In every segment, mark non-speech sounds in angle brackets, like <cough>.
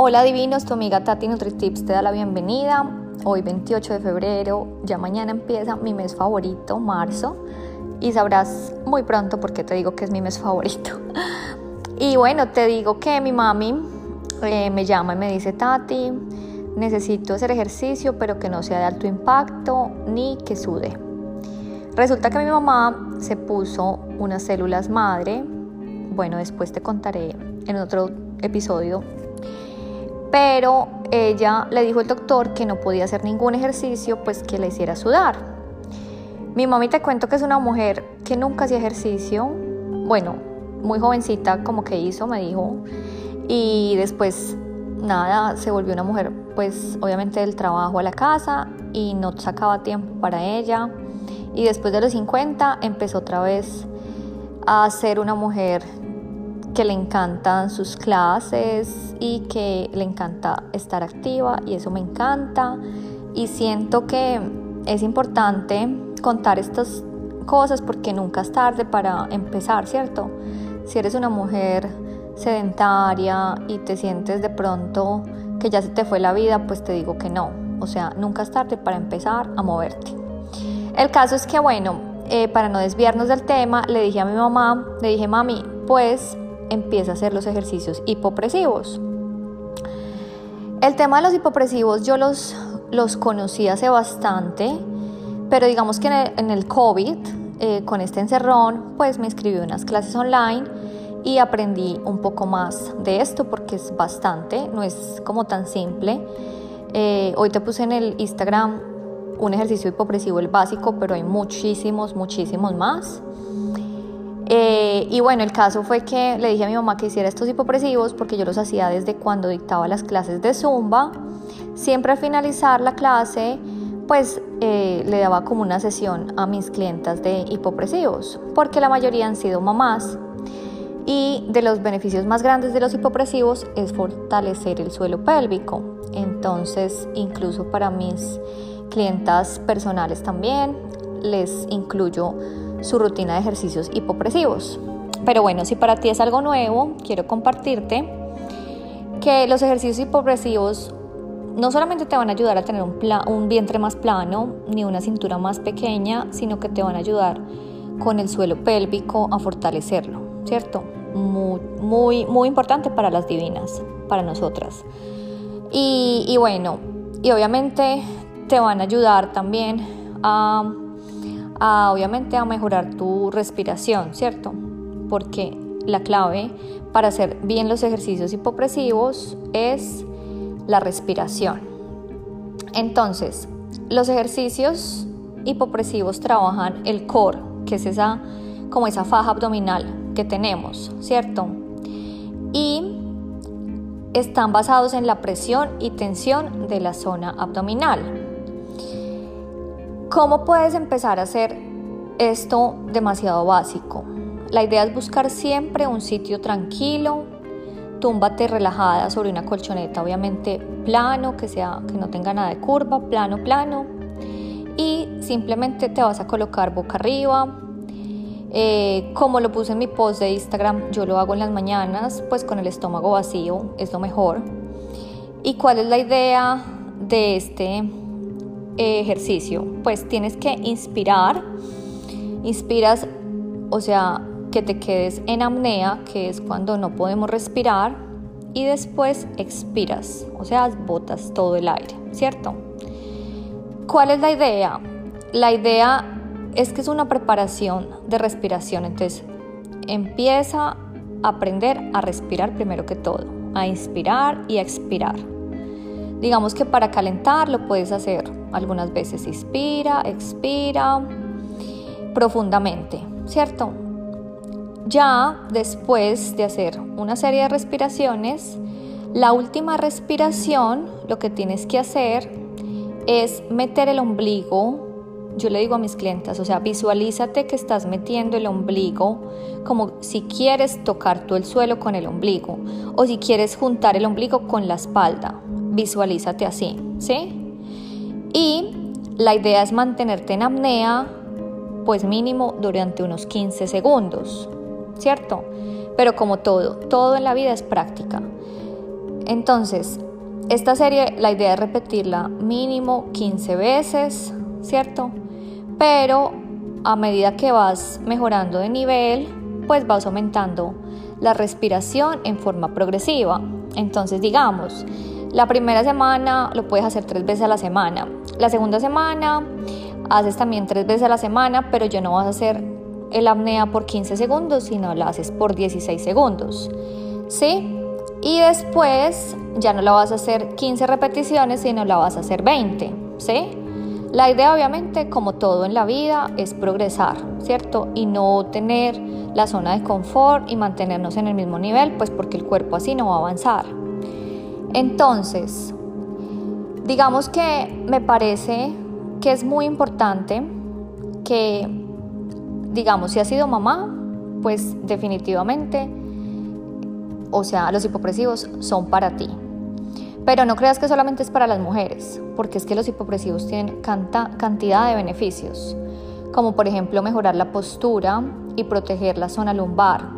Hola divinos, tu amiga Tati NutriTips te da la bienvenida. Hoy 28 de febrero, ya mañana empieza mi mes favorito, marzo, y sabrás muy pronto por qué te digo que es mi mes favorito. <laughs> Y bueno, te digo que mi mami eh, me llama y me dice, Tati, necesito hacer ejercicio, pero que no sea de alto impacto ni que sude. Resulta que mi mamá se puso unas células madre, bueno, después te contaré en otro episodio pero ella le dijo al doctor que no podía hacer ningún ejercicio, pues que le hiciera sudar. Mi mami te cuento que es una mujer que nunca hacía ejercicio, bueno, muy jovencita como que hizo, me dijo, y después nada, se volvió una mujer pues obviamente del trabajo a la casa y no sacaba tiempo para ella. Y después de los 50 empezó otra vez a ser una mujer que le encantan sus clases y que le encanta estar activa y eso me encanta y siento que es importante contar estas cosas porque nunca es tarde para empezar, ¿cierto? Si eres una mujer sedentaria y te sientes de pronto que ya se te fue la vida, pues te digo que no. O sea, nunca es tarde para empezar a moverte. El caso es que, bueno, eh, para no desviarnos del tema, le dije a mi mamá, le dije, mami, pues empieza a hacer los ejercicios hipopresivos. El tema de los hipopresivos yo los, los conocí hace bastante, pero digamos que en el, COVID, eh, con este encerrón, pues me inscribí en unas clases online y aprendí un poco más de esto porque es bastante, no es como tan simple. Eh, hoy te puse en el Instagram un ejercicio hipopresivo, el básico, pero hay muchísimos, muchísimos más. Eh, y bueno, el caso fue que le dije a mi mamá que hiciera estos hipopresivos porque yo los hacía desde cuando dictaba las clases de Zumba. Siempre al finalizar la clase, pues eh, le daba como una sesión a mis clientas de hipopresivos, porque la mayoría han sido mamás. Y de los beneficios más grandes de los hipopresivos es fortalecer el suelo pélvico. Entonces, incluso para mis clientas personales también, les incluyo su rutina de ejercicios hipopresivos. Pero bueno, si para ti es algo nuevo, quiero compartirte que los ejercicios hipopresivos no solamente te van a ayudar a tener un, un vientre más plano ni una cintura más pequeña, sino que te van a ayudar con el suelo pélvico a fortalecerlo, ¿cierto? Muy, muy, importante para las divinas, para nosotras. Y, y bueno, y obviamente te van a ayudar también a obviamente a mejorar tu respiración, ¿cierto? Porque la clave para hacer bien los ejercicios hipopresivos es la respiración. Entonces, los ejercicios hipopresivos trabajan el core, que es esa como esa faja abdominal que tenemos, ¿cierto? Y están basados en la presión y tensión de la zona abdominal. ¿Cómo puedes empezar a hacer esto demasiado básico? La idea es buscar siempre un sitio tranquilo, túmbate relajada sobre una colchoneta, obviamente plano, que, sea, que no tenga nada de curva, plano, plano. Y simplemente te vas a colocar boca arriba. Eh, como lo puse en mi post de Instagram, yo lo hago en las mañanas, pues con el estómago vacío, es lo mejor. ¿Y cuál es la idea de este ejercicio? Pues tienes que inspirar, inspiras, o sea, que te quedes en apnea, que es cuando no podemos respirar, y después expiras, o sea, botas todo el aire, ¿cierto? ¿Cuál es la idea? La idea es que es una preparación de respiración, entonces empieza a aprender a respirar primero que todo, a inspirar y a expirar. Digamos que para calentar lo puedes hacer algunas veces. Inspira, expira profundamente, ¿cierto? Ya después de hacer una serie de respiraciones, la última respiración lo que tienes que hacer es meter el ombligo yo le digo a mis clientes, o sea, visualízate que estás metiendo el ombligo como si quieres tocar tú el suelo con el ombligo o si quieres juntar el ombligo con la espalda visualízate así, ¿sí? Y la idea es mantenerte en apnea, pues mínimo durante unos 15 segundos, ¿cierto? Pero como todo, todo en la vida es práctica. Entonces, esta serie, la idea es repetirla mínimo 15 veces, ¿cierto? Pero a medida que vas mejorando de nivel, pues vas aumentando la respiración en forma progresiva. Entonces, digamos, la primera semana lo puedes hacer tres veces a la semana. La segunda semana haces también tres veces a la semana, pero ya no vas a hacer el apnea por 15 segundos, sino la haces por 16 segundos. ¿Sí? Y después ya no la vas a hacer 15 repeticiones, sino la vas a hacer 20. ¿Sí? La idea obviamente, como todo en la vida, es progresar, ¿cierto? Y no tener la zona de confort y mantenernos en el mismo nivel, pues porque el cuerpo así no va a avanzar. Entonces, digamos que me parece que es muy importante que, digamos, si has sido mamá, pues definitivamente, o sea, los hipopresivos son para ti. Pero no creas que solamente es para las mujeres, porque es que los hipopresivos tienen cantidad de beneficios, como por ejemplo mejorar la postura y proteger la zona lumbar.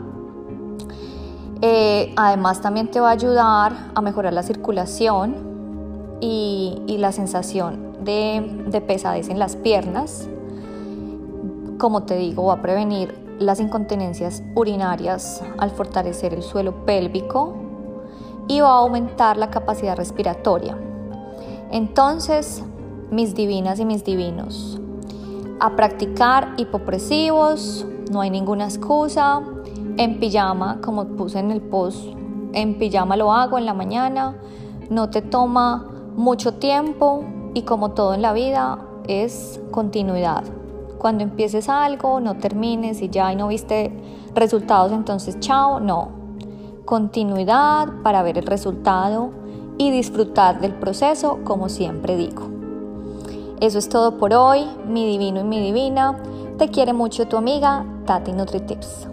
Eh, además también te va a ayudar a mejorar la circulación y, la sensación de, de pesadez en las piernas. Como te digo, va a prevenir las incontinencias urinarias al fortalecer el suelo pélvico y va a aumentar la capacidad respiratoria. Entonces, mis divinas y mis divinos, a practicar hipopresivos, no hay ninguna excusa. En pijama, como puse en el post, en pijama lo hago en la mañana, no te toma mucho tiempo y como todo en la vida es continuidad. Cuando empieces algo, no termines y ya y no viste resultados, entonces chao, no continuidad para ver el resultado y disfrutar del proceso como siempre digo. Eso es todo por hoy, mi divino y mi divina. Te quiere mucho tu amiga Tati NutriTips.